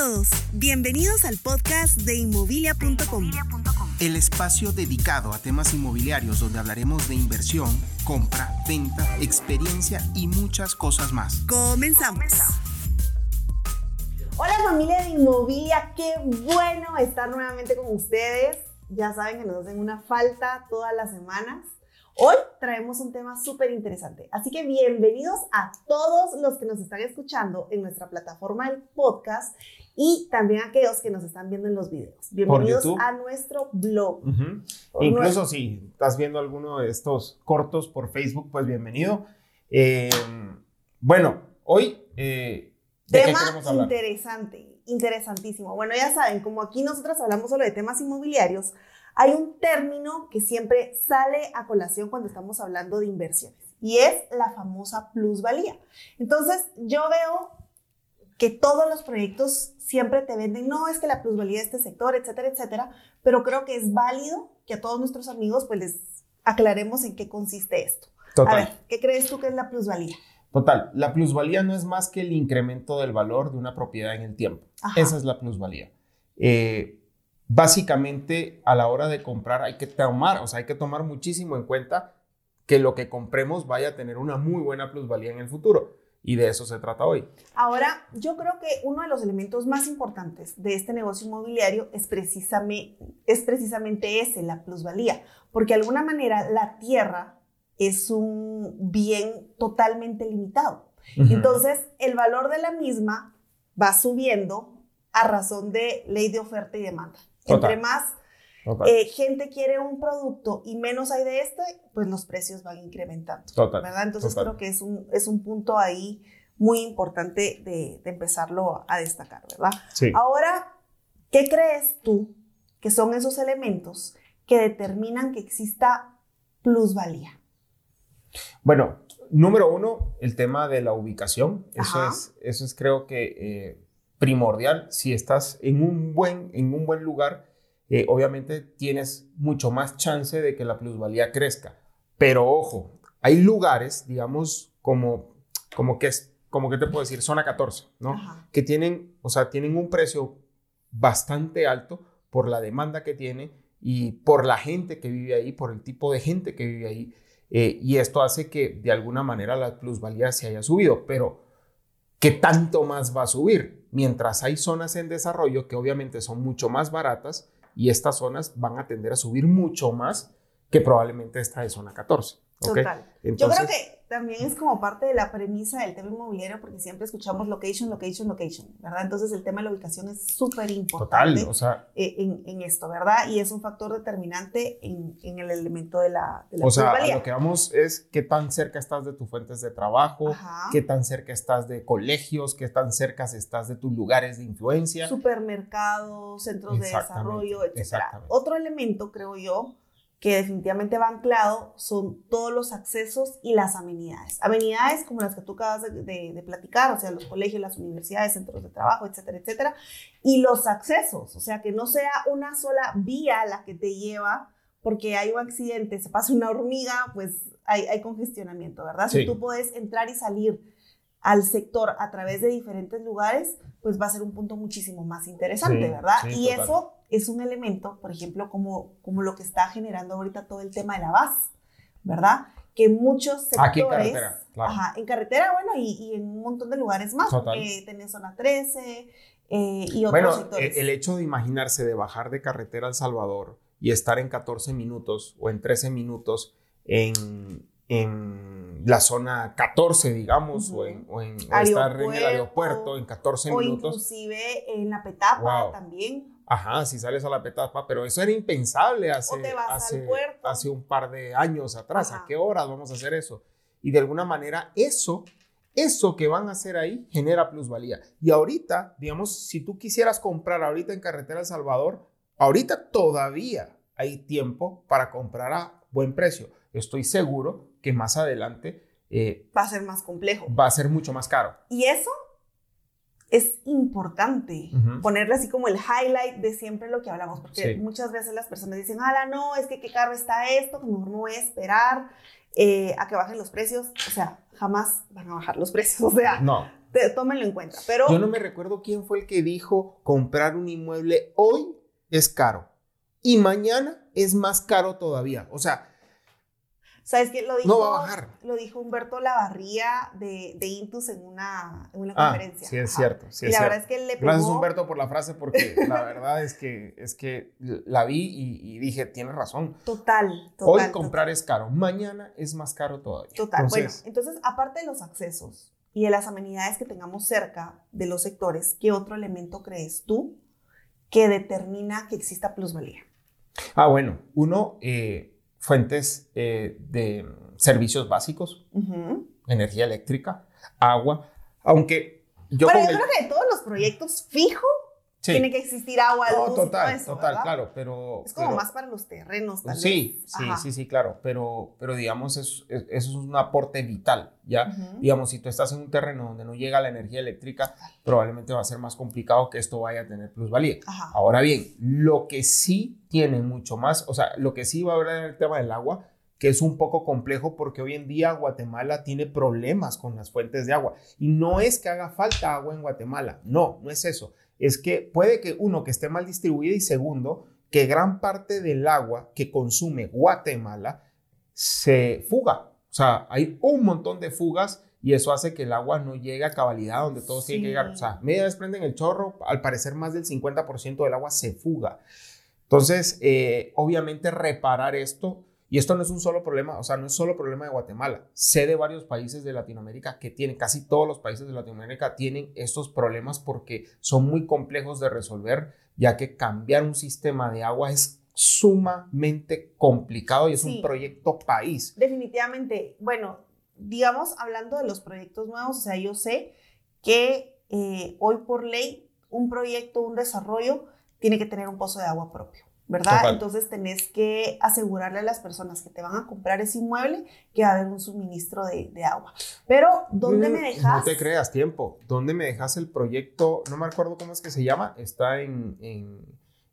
todos, bienvenidos al podcast de inmobilia.com. El espacio dedicado a temas inmobiliarios donde hablaremos de inversión, compra, venta, experiencia y muchas cosas más. Comenzamos. Hola familia de Inmobilia, qué bueno estar nuevamente con ustedes. Ya saben que nos hacen una falta todas las semanas. Hoy traemos un tema súper interesante, así que bienvenidos a todos los que nos están escuchando en nuestra plataforma del podcast y también aquellos que nos están viendo en los videos. Bienvenidos a nuestro blog. Incluso si estás viendo alguno de estos cortos por Facebook, pues bienvenido. Eh, bueno, hoy... Eh, tema interesante, interesantísimo. Bueno, ya saben, como aquí nosotros hablamos solo de temas inmobiliarios, hay un término que siempre sale a colación cuando estamos hablando de inversiones y es la famosa plusvalía. Entonces, yo veo que todos los proyectos siempre te venden, no es que la plusvalía de este sector, etcétera, etcétera, pero creo que es válido que a todos nuestros amigos pues les aclaremos en qué consiste esto. Total. A ver, ¿qué crees tú que es la plusvalía? Total, la plusvalía no es más que el incremento del valor de una propiedad en el tiempo. Esa es la plusvalía. Eh, básicamente a la hora de comprar hay que tomar, o sea, hay que tomar muchísimo en cuenta que lo que compremos vaya a tener una muy buena plusvalía en el futuro. Y de eso se trata hoy. Ahora, yo creo que uno de los elementos más importantes de este negocio inmobiliario es precisamente, es precisamente ese, la plusvalía, porque de alguna manera la tierra es un bien totalmente limitado. Entonces, el valor de la misma va subiendo a razón de ley de oferta y demanda. Entre más eh, gente quiere un producto y menos hay de este, pues los precios van incrementando. ¿verdad? Entonces creo que es un, es un punto ahí muy importante de, empezarlo a destacar, ¿verdad? Ahora, ¿qué crees tú que son esos elementos que determinan que exista plusvalía? Bueno, número uno, el tema de la ubicación. Eso es, eso es creo que eh, primordial. Si estás en un buen, en un buen lugar, eh, obviamente tienes mucho más chance de que la plusvalía crezca. Pero ojo, hay lugares, digamos, como, como que es, como que te puedo decir, zona 14, ¿no? Que tienen, o sea, tienen un precio bastante alto por la demanda que tiene y por la gente que vive ahí, por el tipo de gente que vive ahí. Eh, y esto hace que de alguna manera la plusvalía se haya subido. Pero, ¿qué tanto más va a subir? mientras hay zonas en desarrollo que obviamente son mucho más baratas y estas zonas van a tender a subir mucho más que probablemente esta de zona 14. Total. Yo creo que también es como parte de la premisa del tema inmobiliario porque siempre escuchamos location, location, location, ¿verdad? Entonces el tema de la ubicación es súper importante o sea, eh, en, en, esto, ¿verdad? Y es un factor determinante en, en el elemento de la, de la O sea, lo que vamos es qué tan cerca estás de tus fuentes de trabajo, qué tan cerca estás de colegios, qué tan cerca estás de tus lugares de influencia. Supermercados, centros de desarrollo, etc. Otro elemento, creo yo, que definitivamente va anclado son todos los accesos y las amenidades. Amenidades como las que tú acabas de, platicar, o sea, los colegios, las universidades, centros de trabajo, etcétera, etcétera. Y los accesos, o sea, que no sea una sola vía la que te lleva porque hay un accidente, se pasa una hormiga, pues hay, hay congestionamiento, ¿verdad? Si tú puedes entrar y salir al sector a través de diferentes lugares, pues va a ser un punto muchísimo más interesante, ¿verdad? y eso es un elemento, por ejemplo, como, como lo que está generando ahorita todo el tema de la base, ¿verdad? Que muchos sectores... Aquí en carretera, claro. Ajá, en carretera, bueno, y, y en un montón de lugares más, Total. tenés zona 13 eh, y otros bueno, sectores. el hecho de imaginarse de bajar de carretera a El Salvador y estar en 14 minutos o en 13 minutos en, en la zona 14, digamos, o, en, o, en, estar en el aeropuerto en 14 minutos. O inclusive en la Petapa también. Ajá, si sales a la Petapa, pero eso era impensable hace, hace, hace un par de años atrás. ¿A qué horas vamos a hacer eso? Y de alguna manera eso, eso que van a hacer ahí genera plusvalía. Y ahorita, digamos, si tú quisieras comprar ahorita en Carretera El Salvador, ahorita todavía hay tiempo para comprar a buen precio. Estoy seguro que más adelante... Eh, va a ser más complejo. Va a ser mucho más caro. Y eso es importante ponerle así como el highlight de siempre lo que hablamos, porque muchas veces las personas dicen, ala, no, es que qué caro está esto, que mejor no voy a esperar eh, a que bajen los precios. O sea, jamás van a bajar los precios. O sea, no. tómenlo en cuenta. Pero yo no me recuerdo quién fue el que dijo comprar un inmueble hoy es caro y mañana es más caro todavía. O sea, ¿Sabes qué? Lo dijo, no va a bajar. Lo dijo Humberto Lavarría de, de Intus en una, en una Ah, conferencia. sí, es Ajá. cierto. Sí y es la cierto. verdad es que él le pegó. Gracias Humberto por la frase porque la verdad es que, es que la vi y, y dije, tienes razón. Total, total. Hoy total. comprar es caro, mañana es más caro todavía. Total. Entonces, bueno, entonces, aparte de los accesos y de las amenidades que tengamos cerca de los sectores, ¿qué otro elemento crees tú que determina que exista plusvalía? Ah, bueno, uno, eh, fuentes eh, de servicios básicos, energía eléctrica, agua, aunque yo con yo el- creo que de todos los proyectos fijo sí. tiene que existir agua, No, luz y todo total, eso, total, ¿verdad? claro, pero... Es como pero- más para los terrenos, tal Sí, vez. sí, Ajá. sí, sí, claro, pero, pero digamos, es- es- eso es un aporte vital, ¿ya? Digamos, si tú estás en un terreno donde no llega la energía eléctrica, probablemente va a ser más complicado que esto vaya a tener plusvalía. Ajá. Ahora bien, lo que sí tiene mucho más, o sea, lo que sí va a haber en el tema del agua, que es un poco complejo porque hoy en día Guatemala tiene problemas con las fuentes de agua. Y no es que haga falta agua en Guatemala, no, no es eso. Es que puede que uno, que esté mal distribuida y segundo, que gran parte del agua que consume Guatemala se fuga. O sea, hay un montón de fugas y eso hace que el agua no llegue a cabalidad donde todos tienen que Sí. llegar. O sea, media vez prenden el chorro, al parecer más del 50% del agua se fuga. Entonces, eh, obviamente reparar esto, y esto no es un solo problema, o sea, no es solo problema de Guatemala. Sé de varios países de Latinoamérica que tienen, casi todos los países de Latinoamérica tienen estos problemas porque son muy complejos de resolver, ya que cambiar un sistema de agua es sumamente complicado y es Sí. un proyecto país. Definitivamente, bueno, digamos, hablando de los proyectos nuevos, o sea, yo sé que eh, hoy por ley un proyecto, un desarrollo, tiene que tener un pozo de agua propio, ¿verdad? Entonces tenés que asegurarle a las personas que te van a comprar ese inmueble que va a haber un suministro de, de agua. Pero, ¿dónde Mm, me dejas? No te creas tiempo. ¿Dónde me dejas el proyecto? No me acuerdo cómo es que se llama. Está en, en,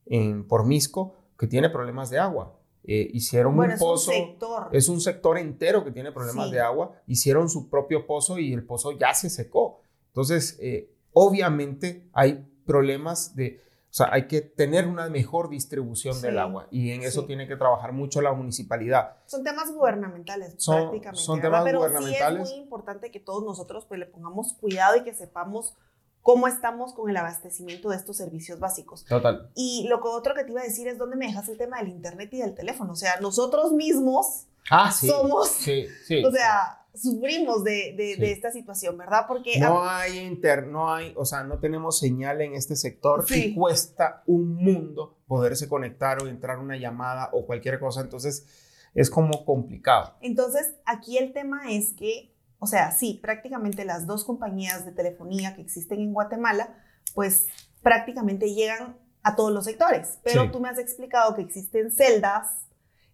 en Pormisco, que tiene problemas de agua. Eh, hicieron Bueno, un es pozo. un sector. Es un sector entero que tiene problemas Sí. de agua. Hicieron su propio pozo y el pozo ya se secó. Entonces, eh, obviamente hay problemas de, sea, hay que tener una mejor distribución Sí. del agua y en eso Sí. tiene que trabajar mucho la municipalidad. Son temas gubernamentales, Son- prácticamente. son ¿verdad? temas Pero gubernamentales. sí es muy importante que todos nosotros pues, le pongamos cuidado y que sepamos cómo estamos con el abastecimiento de estos servicios básicos. Total. Y lo que otro que te iba a decir es dónde me dejas el tema del internet y del teléfono. O sea, nosotros mismos Ah, sí. somos, Sí, sí. o sea, sufrimos de, de- Sí. de esta situación, ¿verdad? Porque No hay inter, no hay, o sea, no tenemos señal en este sector Sí. y cuesta un mundo poderse conectar o entrar una llamada o cualquier cosa, entonces es como complicado. Entonces, aquí el tema es que, o sea, sí, prácticamente las dos compañías de telefonía que existen en Guatemala, pues prácticamente llegan a todos los sectores. Pero Sí. tú me has explicado que existen celdas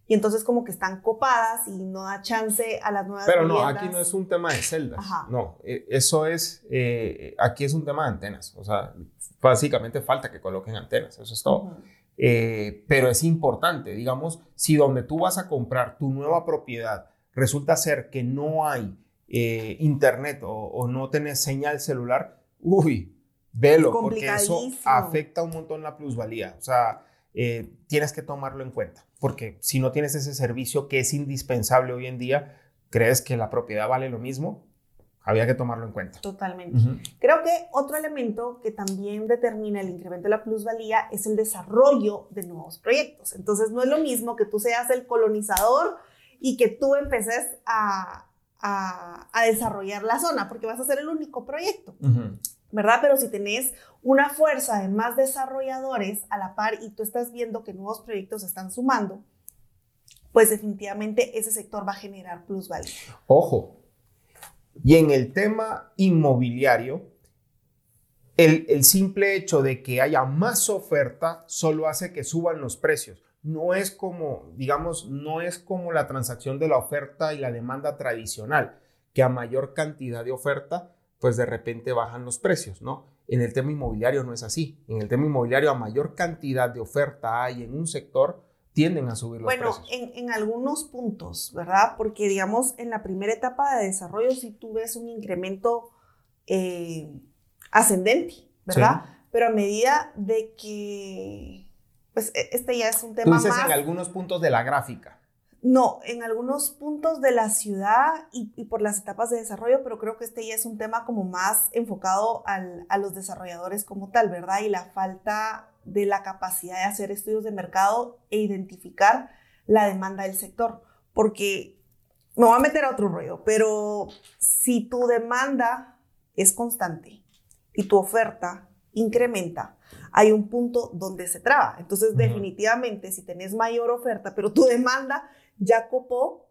y entonces como que están copadas y no da chance a las nuevas Pero no, viviendas. aquí no es un tema de celdas, Ajá. no, eh, eso es, eh, aquí es un tema de antenas, o sea, básicamente falta que coloquen antenas, eso es todo. Ujú. Eh, pero es importante, digamos, si donde tú vas a comprar tu nueva propiedad resulta ser que no hay eh, internet o, o no tenés señal celular, uy, velo, porque eso afecta un montón la plusvalía. O sea, eh, tienes que tomarlo en cuenta, porque si no tienes ese servicio que es indispensable hoy en día, crees que la propiedad vale lo mismo, había que tomarlo en cuenta. Totalmente. Creo que otro elemento que también determina el incremento de la plusvalía es el desarrollo de nuevos proyectos. Entonces, no es lo mismo que tú seas el colonizador y que tú empeces a, a- a desarrollar la zona, porque vas a ser el único proyecto. ¿Verdad? Pero si tenés una fuerza de más desarrolladores a la par y tú estás viendo que nuevos proyectos se están sumando, pues definitivamente ese sector va a generar plusvalía. Ojo, y en el tema inmobiliario, el, simple hecho de que haya más oferta solo hace que suban los precios. No es como, digamos, no es como la transacción de la oferta y la demanda tradicional, que a mayor cantidad de oferta, pues de repente bajan los precios, ¿no? En el tema inmobiliario no es así. En el tema inmobiliario, a mayor cantidad de oferta hay en un sector, tienden a subir los Bueno, precios. en, en algunos puntos, ¿verdad? Porque digamos, en la primera etapa de desarrollo, si tú ves un incremento eh, ascendente, ¿verdad? Pero a medida de que, pues e, este ya es un tema Tú dices más... en algunos puntos de la gráfica. No, en algunos puntos de la ciudad y, y, por las etapas de desarrollo, pero creo que este ya es un tema como más enfocado al, a los desarrolladores como tal, ¿verdad? Y la falta de la capacidad de hacer estudios de mercado e identificar la demanda del sector. Porque me voy a meter a otro rollo, pero si tu demanda es constante y tu oferta incrementa, hay un punto donde se traba. Entonces, uh -huh. definitivamente, si tenés mayor oferta, pero tu demanda ya copó,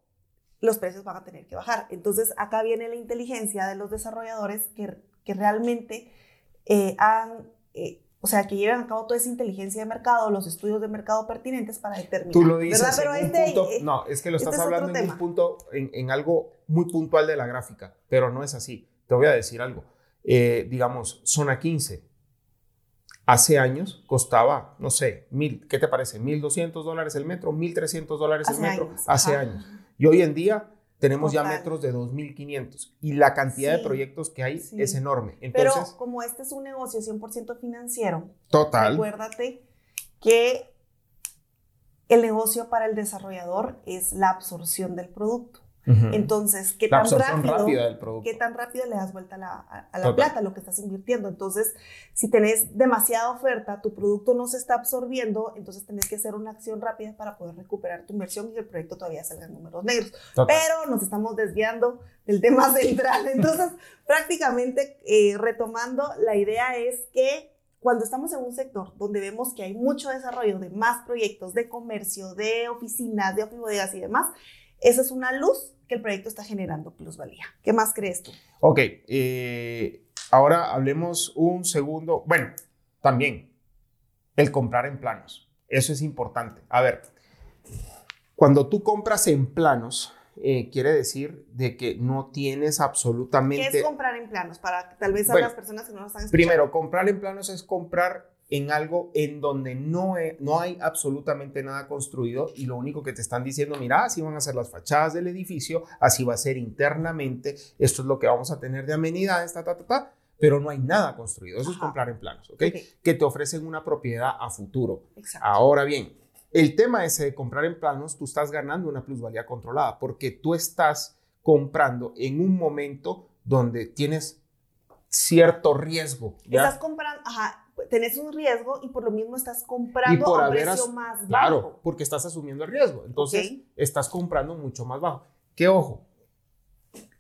los precios van a tener que bajar. Entonces, acá viene la inteligencia de los desarrolladores que, que realmente eh, han, eh, o sea, que lleven a cabo toda esa inteligencia de mercado, los estudios de mercado pertinentes para determinar. Tú lo dices ¿verdad? Pero en este, un punto, eh, no, es que lo estás este hablando en tema. un punto, en, en, algo muy puntual de la gráfica, pero no es así. Te voy a decir algo. Digamos, zona 15, hace años costaba, no sé, mil, ¿qué te parece? ¿1.200 dólares el metro? ¿1.300 dólares el metro? Años, hace ajá. años. Y hoy en día tenemos Total. ya metros de 2.500 y la cantidad Sí, de proyectos que hay sí. es enorme. Entonces, Pero como este es un negocio 100% financiero, total. recuérdate que el negocio para el desarrollador es la absorción del producto. Ujú. Entonces, ¿qué tan rápido, qué tan rápido le das vuelta a la, a- a la plata, lo que estás invirtiendo? Entonces, si tenés demasiada oferta, tu producto no se está absorbiendo, entonces tenés que hacer una acción rápida para poder recuperar tu inversión y el proyecto todavía salga en números negros. Total. Pero nos estamos desviando del tema central. Entonces, prácticamente eh, retomando, la idea es que cuando estamos en un sector donde vemos que hay mucho desarrollo de más proyectos de comercio, de oficinas, de ofibodegas y demás, esa es una luz que el proyecto está generando plusvalía. ¿Qué más crees tú? Ok, eh, ahora hablemos un segundo. Bueno, también el comprar en planos. Eso es importante. A ver, cuando tú compras en planos, eh, quiere decir de que no tienes ¿Qué absolutamente... es comprar en planos? Para tal vez a Bueno, las personas que no lo están escuchando. Primero, comprar en planos es comprar en algo en donde no, he- no hay absolutamente nada construido y lo único que te están diciendo, mira, así van a ser las fachadas del edificio, así va a ser internamente, esto es lo que vamos a tener de amenidades, ta, ta, ta, ta, pero no hay nada construido. Eso es Ajá. comprar en planos, ¿ok? Ok. Que te ofrecen una propiedad a futuro. Exacto. Ahora bien, el tema ese de comprar en planos, tú estás ganando una plusvalía controlada porque tú estás comprando en un momento donde tienes cierto riesgo. ¿ya? Estás comprando, ajá, tenés un riesgo y por lo mismo estás comprando Y por a haber precio más bajo. Claro, porque estás asumiendo el riesgo. Entonces, Ok. estás comprando mucho más bajo. Que ojo,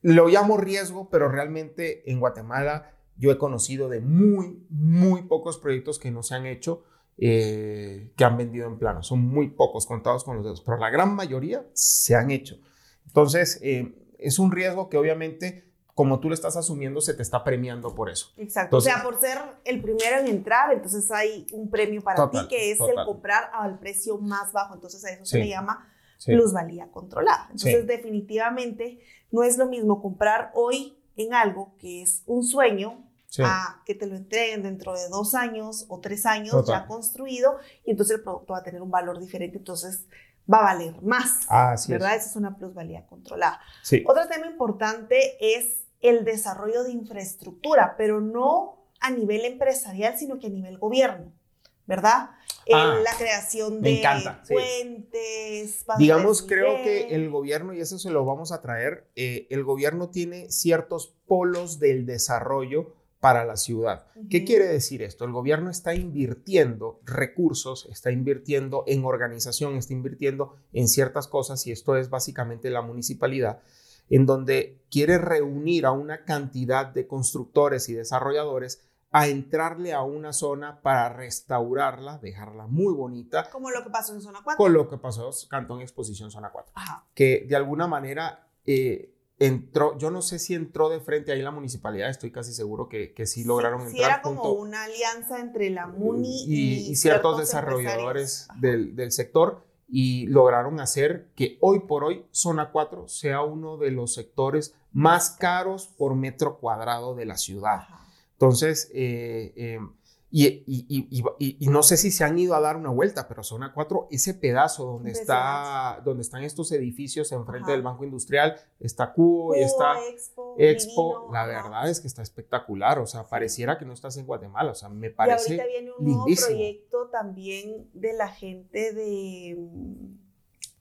lo llamo riesgo, pero realmente en Guatemala yo he conocido de muy, muy pocos proyectos que no se han hecho, eh, que han vendido en plano. Son muy pocos, contados con los dedos, pero la gran mayoría se han hecho. Entonces, eh, es un riesgo que obviamente, como tú lo estás asumiendo, se te está premiando por eso. Exacto. Entonces- o sea, por ser el primero en entrar, entonces hay un premio para Total, ti que es total. el comprar al precio más bajo. Entonces a eso Sí. se le llama Sí. plusvalía controlada. Entonces Sí. definitivamente no es lo mismo comprar hoy en algo que es un sueño a que te lo entreguen dentro de dos años o tres años Total. ya construido y entonces el producto va a tener un valor diferente. Entonces va a valer más. Así es. ¿Verdad? Esa es una plusvalía controlada. Sí. Otro tema importante es el desarrollo de infraestructura, pero no a nivel empresarial, sino que a nivel gobierno, ¿verdad? Ah, la creación de encanta, puentes, Digamos, creo que el gobierno, y eso se lo vamos a traer, eh, el gobierno tiene ciertos polos del desarrollo para la ciudad. ¿Qué quiere decir esto? El gobierno está invirtiendo recursos, está invirtiendo en organización, está invirtiendo en ciertas cosas, y esto es básicamente la municipalidad, en donde quiere reunir a una cantidad de constructores y desarrolladores a entrarle a una zona para restaurarla, dejarla muy bonita, Como lo que pasó en Zona 4. con lo que pasó en Cantón Exposición Zona 4 Ajá. que de alguna manera eh, entró, yo no sé si entró de frente ahí la municipalidad, estoy casi seguro que, que sí lograron Sí, entrar era como junto- una alianza entre la MUNI y, y, y ciertos desarrolladores del, del sector y lograron hacer que hoy por hoy Zona 4 sea uno de los sectores más caros por metro cuadrado de la ciudad. Entonces, eh, eh, y, no sé si se han ido a dar una vuelta, pero zona 4, ese pedazo donde, está, donde están estos edificios enfrente del Banco Industrial, está Cubo y está Expo, la verdad es que está espectacular, o sea, pareciera que no estás en Guatemala, o sea, me parece. Y ahorita viene un nuevo proyecto también de la gente de mm,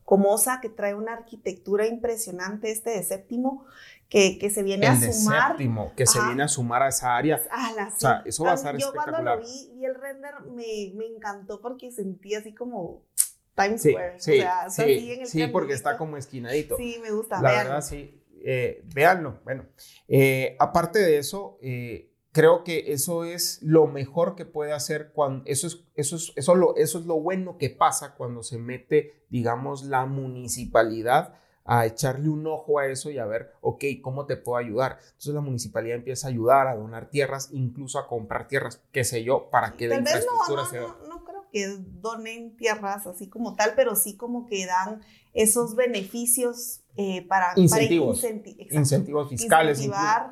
Comosa que trae una arquitectura impresionante, este de séptimo, que, se viene a sumar. Séptimo, que se viene a sumar a esa área. o sea, eso va a ser Yo cuando lo vi, y el render me, me encantó porque sentí así como Times Square. Sí, o sea, sí, en el sí porque está como esquinadito. Sí, me gusta. La verdad, sí. Eh, véanlo. Bueno, eh, aparte de eso, eh, creo que eso es lo mejor que puede hacer cuando eso es eso es eso lo eso es lo bueno que pasa cuando se mete digamos la municipalidad a echarle un ojo a eso y a ver, ok, ¿cómo te puedo ayudar? Entonces la municipalidad empieza a ayudar, a donar tierras, incluso a comprar tierras, qué sé yo, para que la infraestructura sea... No, no, creo que donen tierras así como tal, pero sí como que dan esos beneficios eh, para incentivos, incentivos fiscales,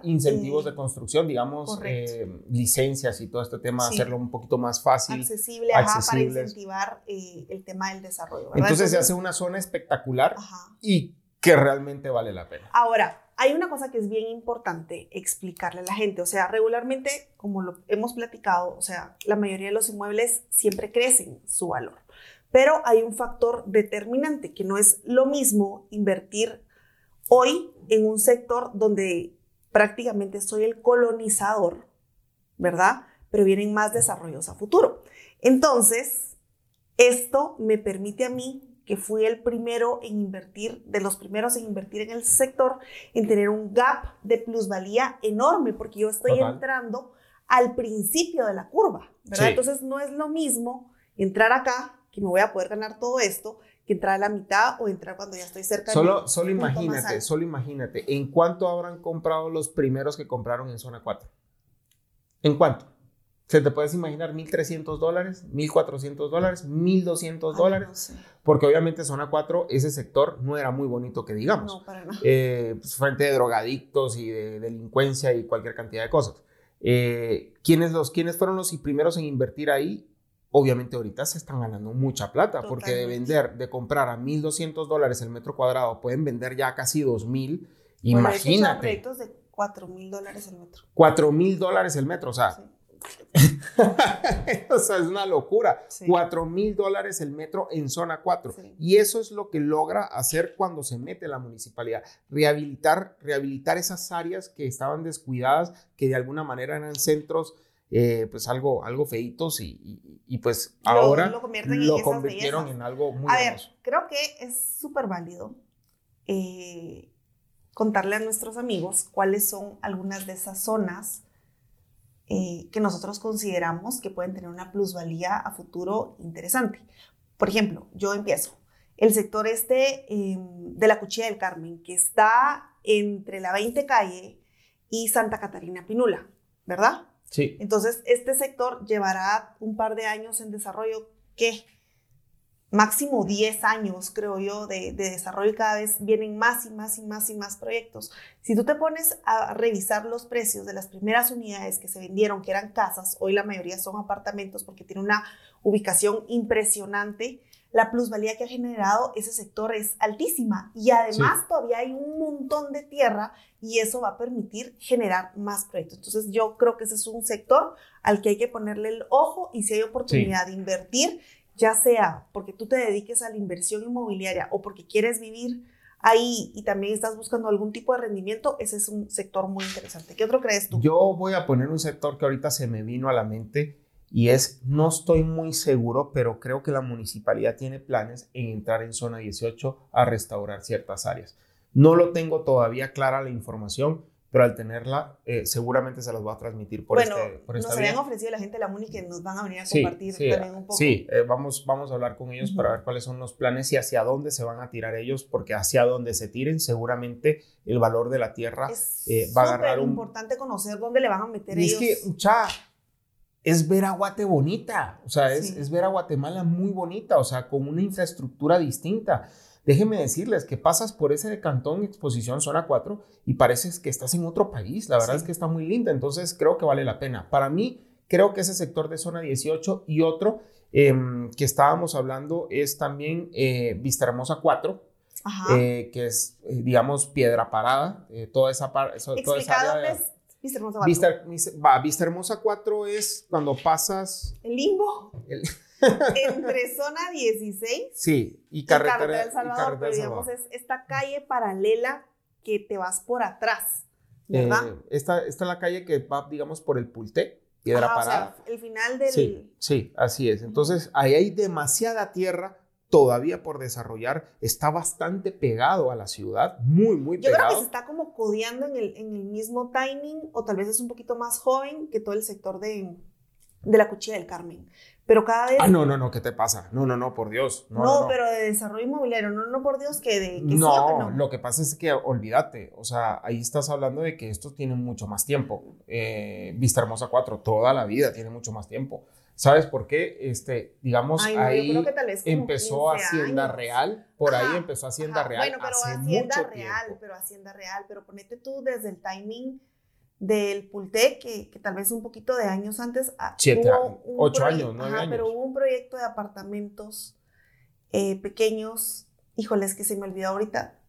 incentivos de construcción, digamos, eh, licencias y todo este tema, hacerlo un poquito más fácil. Accesible, para incentivar eh, el tema del desarrollo. Entonces, se hace una zona espectacular y que realmente vale la pena. Ahora, hay una cosa que es bien importante explicarle a la gente, o sea, regularmente, como lo hemos platicado, o sea, la mayoría de los inmuebles siempre crecen su valor, pero hay un factor determinante que no es lo mismo invertir hoy en un sector donde prácticamente soy el colonizador, ¿verdad? Pero vienen más desarrollos a futuro. Entonces, esto me permite a mí que fui el primero en invertir, de los primeros en invertir en el sector, en tener un gap de plusvalía enorme, porque yo estoy entrando al principio de la curva, ¿verdad? Entonces no es lo mismo entrar acá, que me voy a poder ganar todo esto, que entrar a la mitad o entrar cuando ya estoy cerca. Solo, solo imagínate, solo imagínate, ¿en cuánto habrán comprado los primeros que compraron en zona 4? ¿En cuánto? ¿Se te puedes imaginar 1.300 dólares, 1.400 dólares, 1.200 dólares? Porque obviamente zona 4, ese sector no era muy bonito que digamos. No, para nada. Eh, pues, frente de drogadictos y de delincuencia y cualquier cantidad de cosas. Eh, ¿quiénes, los, ¿Quiénes fueron los primeros en invertir ahí? Obviamente ahorita se están ganando mucha plata porque de vender, de comprar a 1.200 dólares el metro cuadrado, pueden vender ya casi 2.000. Imagínate. proyectos de 4.000 dólares el metro. 4.000 dólares el metro, o sea, o sea, es una locura. Cuatro mil dólares el metro en zona 4. Y eso es lo que logra hacer cuando se mete la municipalidad. Rehabilitar, rehabilitar esas áreas que estaban descuidadas, que de alguna manera eran centros. Eh, pues algo, algo feitos y, pues ahora lo, convirtieron en algo muy A ver, creo que es súper válido eh, contarle a nuestros amigos cuáles son algunas de esas zonas eh, que nosotros consideramos que pueden tener una plusvalía a futuro interesante. Por ejemplo, yo empiezo. El sector este em, de la Cuchilla del Carmen, que está entre la 20 calle y Santa Catarina Pinula, ¿verdad? Sí. Entonces, este sector llevará un par de años en desarrollo que máximo 10 años, creo yo, de, desarrollo y cada vez vienen más y más y más y más proyectos. Si tú te pones a revisar los precios de las primeras unidades que se vendieron, que eran casas, hoy la mayoría son apartamentos porque tiene una ubicación impresionante, la plusvalía que ha generado ese sector es altísima y además todavía hay un montón de tierra y eso va a permitir generar más proyectos. Entonces yo creo que ese es un sector al que hay que ponerle el ojo y si hay oportunidad de invertir, ya sea porque tú te dediques a la inversión inmobiliaria o porque quieres vivir ahí y también estás buscando algún tipo de rendimiento, ese es un sector muy interesante. ¿Qué otro crees tú? Yo voy a poner un sector que ahorita se me vino a la mente y es, no estoy muy seguro, pero creo que la municipalidad tiene planes en entrar en zona 18 a restaurar ciertas áreas. No lo tengo todavía clara la información, pero al tenerla, eh, seguramente se las va a transmitir por, bueno, este, por esta nos habían ofrecido la gente de la MUNI que nos van a venir a compartir también un poco. Sí, eh, vamos, vamos a hablar con ellos para ver cuáles son los planes y hacia dónde se van a tirar ellos, porque hacia dónde se tiren, seguramente el valor de la tierra eh, va a agarrar un... Es importante conocer dónde le van a meter ellos. Es que, cha, es ver a Guate bonita, o sea, es, es ver a Guatemala muy bonita, o sea, con una infraestructura distinta. Déjenme decirles que pasas por ese cantón exposición zona 4 y pareces que estás en otro país. La verdad es que está muy linda, entonces creo que vale la pena. Para mí, creo que ese sector de zona 18 y otro em, que estábamos hablando es también eh, Vista Hermosa 4, eh, que es, eh, digamos, piedra parada, toda esa parte. Toda esa área, es Vista Hermosa 4. Vista, va, Vista Hermosa 4 es cuando pasas... El limbo. Entre zona 16 sí, y carretera, del Salvador, pero digamos es esta calle paralela que te vas por atrás, ¿verdad? Eh, esta, esta, es la calle que va, digamos, por el Pulté, Piedra Parada. O sea, el final del... Sí, sí, así es. Entonces, ahí hay demasiada tierra todavía por desarrollar, está bastante pegado a la ciudad, muy, muy pegado. Yo creo que se está como codeando en el, en el mismo timing, o tal vez es un poquito más joven que todo el sector de, de la Cuchilla del Carmen. Pero cada vez... Ah, no, no, no, ¿qué te pasa? No, no, no, por Dios. No, no, pero de desarrollo inmobiliario, no, no, por Dios, que de... Que no, lo que pasa es que olvídate, o sea, ahí estás hablando de que estos tienen mucho más tiempo. Eh, Vista Hermosa 4, toda la vida tiene mucho más tiempo. ¿Sabes por qué? Este, digamos, ahí empezó Hacienda Real, por ahí empezó Hacienda Real. Bueno, pero Hacienda Real, pero Hacienda Real, pero ponete tú desde el timing del Pulte, que, que, tal vez un poquito de años antes. Ah, Siete, ocho años, nueve años. Pero hubo un proyecto de apartamentos eh, pequeños, híjoles, que se me olvidó ahorita,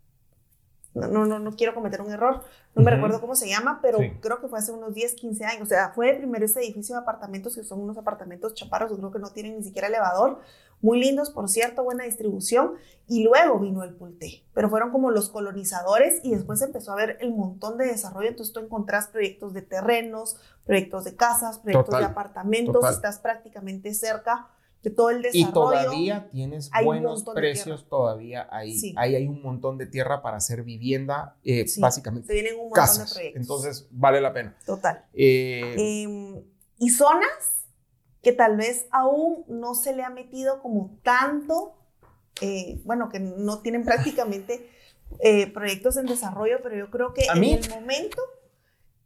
no, no, no, quiero cometer un error, no me recuerdo cómo se llama, pero creo que fue hace unos 10, 15 años. O sea, fue primero ese edificio de apartamentos que son unos apartamentos chaparros, creo que no tienen ni siquiera elevador, muy lindos, por cierto, buena distribución. Y luego vino el Pulte, pero fueron como los colonizadores y después empezó a haber el montón de desarrollo. Entonces tú encontrás proyectos de terrenos, proyectos de casas, proyectos de apartamentos, estás prácticamente cerca de todo el desarrollo. Y todavía tienes buenos precios, todavía ahí, ahí hay un montón de tierra para hacer vivienda, eh, básicamente. Se vienen un montón de proyectos. Entonces, vale la pena. Total. Eh, em, y zonas que tal vez aún no se le ha metido como tanto, eh, bueno, que no tienen prácticamente proyectos en desarrollo, pero yo creo que en el momento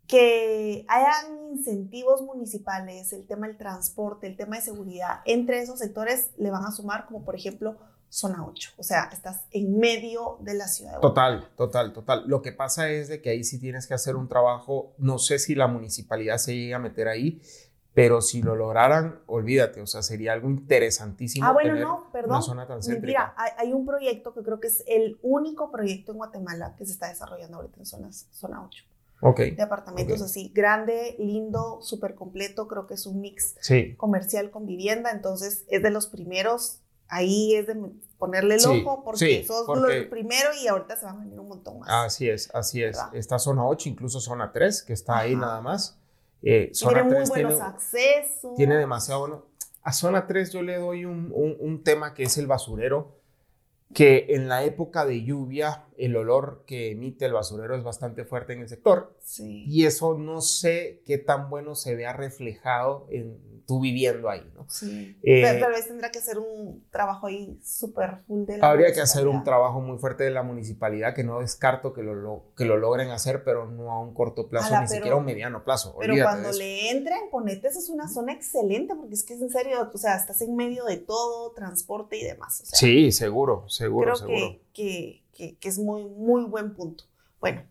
que hayan incentivos municipales, el tema del transporte, el tema de seguridad, entre esos sectores le van a sumar como por ejemplo zona 8, o sea, estás en medio de la ciudad. De total, total, total. Lo que pasa es de que ahí sí tienes que hacer un trabajo, no sé si la municipalidad se llega a meter ahí, pero si lo lograran, olvídate, o sea, sería algo interesantísimo. Ah, bueno, no, perdón. Una zona tan Mentira, hay, hay, un proyecto que creo que es el único proyecto en Guatemala que se está desarrollando ahorita en zonas, zona 8 de apartamentos así, grande, lindo, súper completo, creo que es un mix comercial con vivienda, entonces es de los primeros, ahí es de ponerle el ojo porque sos los primero y ahorita se van a venir un montón más. Así es, así es. Está zona 8, incluso zona 3, que está ahí nada más. Eh, tiene muy buenos accesos. Tiene demasiado bueno. A zona 3 yo le doy un, un tema que es el basurero que en la época de lluvia el olor que emite el basurero es bastante fuerte en el sector. Y eso no sé qué tan bueno se vea reflejado en tú viviendo ahí, ¿no? Sí. Eh, tal vez tendrá que hacer un trabajo ahí súper full de la Habría que hacer un trabajo muy fuerte de la municipalidad que no descarto que lo, que lo logren hacer, pero no a un corto plazo, ni siquiera a un mediano plazo. Pero cuando le entren, ponete, esa es una zona excelente, porque es que es en serio, o sea, estás en medio de todo, transporte y demás. sí, seguro, seguro, creo seguro. Que, que, que, es muy, muy buen punto. Bueno,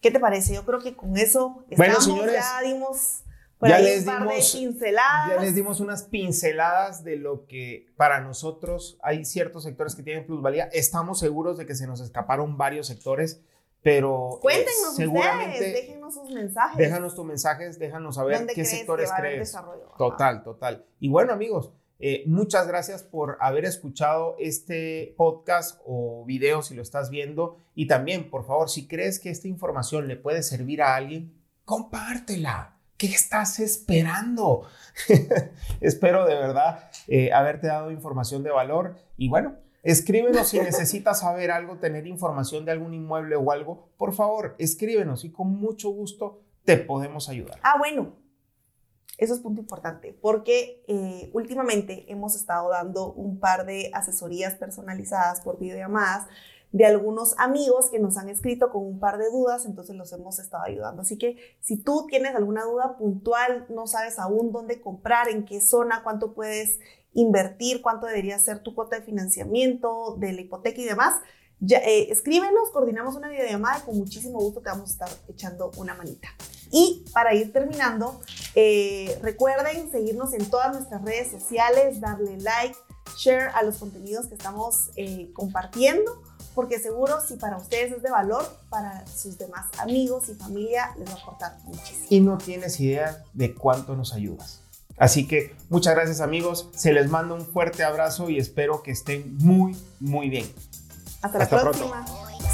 ¿qué te parece? Yo creo que con eso estamos, bueno, señores, ya dimos ya les, dimos, ya les dimos unas pinceladas de lo que para nosotros hay ciertos sectores que tienen plusvalía. Estamos seguros de que se nos escaparon varios sectores, pero eh, cuéntenos seguramente déjenos sus mensajes. Déjanos tus mensajes, déjanos saber qué sectores crees. Total, total. Y bueno, amigos, eh, muchas gracias por haber escuchado este podcast o video si lo estás viendo. Y también, por favor, si crees que esta información le puede servir a alguien, compártela ¿Qué estás esperando? Espero de verdad eh, haberte dado información de valor y bueno, escríbenos si necesitas saber algo, tener información de algún inmueble o algo, por favor, escríbenos y con mucho gusto te podemos ayudar. Ah, bueno, eso es punto importante, porque eh, últimamente hemos estado dando un par de asesorías personalizadas por videollamadas de algunos amigos que nos han escrito con un par de dudas, entonces los hemos estado ayudando. Así que si tú tienes alguna duda puntual, no sabes aún dónde comprar, en qué zona, cuánto puedes invertir, cuánto debería ser tu cuota de financiamiento, de la hipoteca y demás, Ya, eh, escríbenos, coordinamos una videollamada y con muchísimo gusto te vamos a estar echando una manita. Y para ir terminando, eh, recuerden seguirnos en todas nuestras redes sociales, darle like, share a los contenidos que estamos eh, compartiendo, porque seguro si para ustedes es de valor, para sus demás amigos y familia les va a aportar muchísimo. Y no tienes idea de cuánto nos ayudas. Así que muchas gracias amigos, se les manda un fuerte abrazo y espero que estén muy, muy bien. Hasta, la próxima.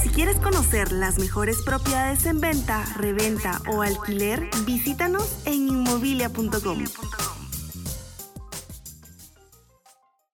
Si quieres conocer las mejores propiedades en venta, reventa o alquiler, visítanos en inmobilia.com.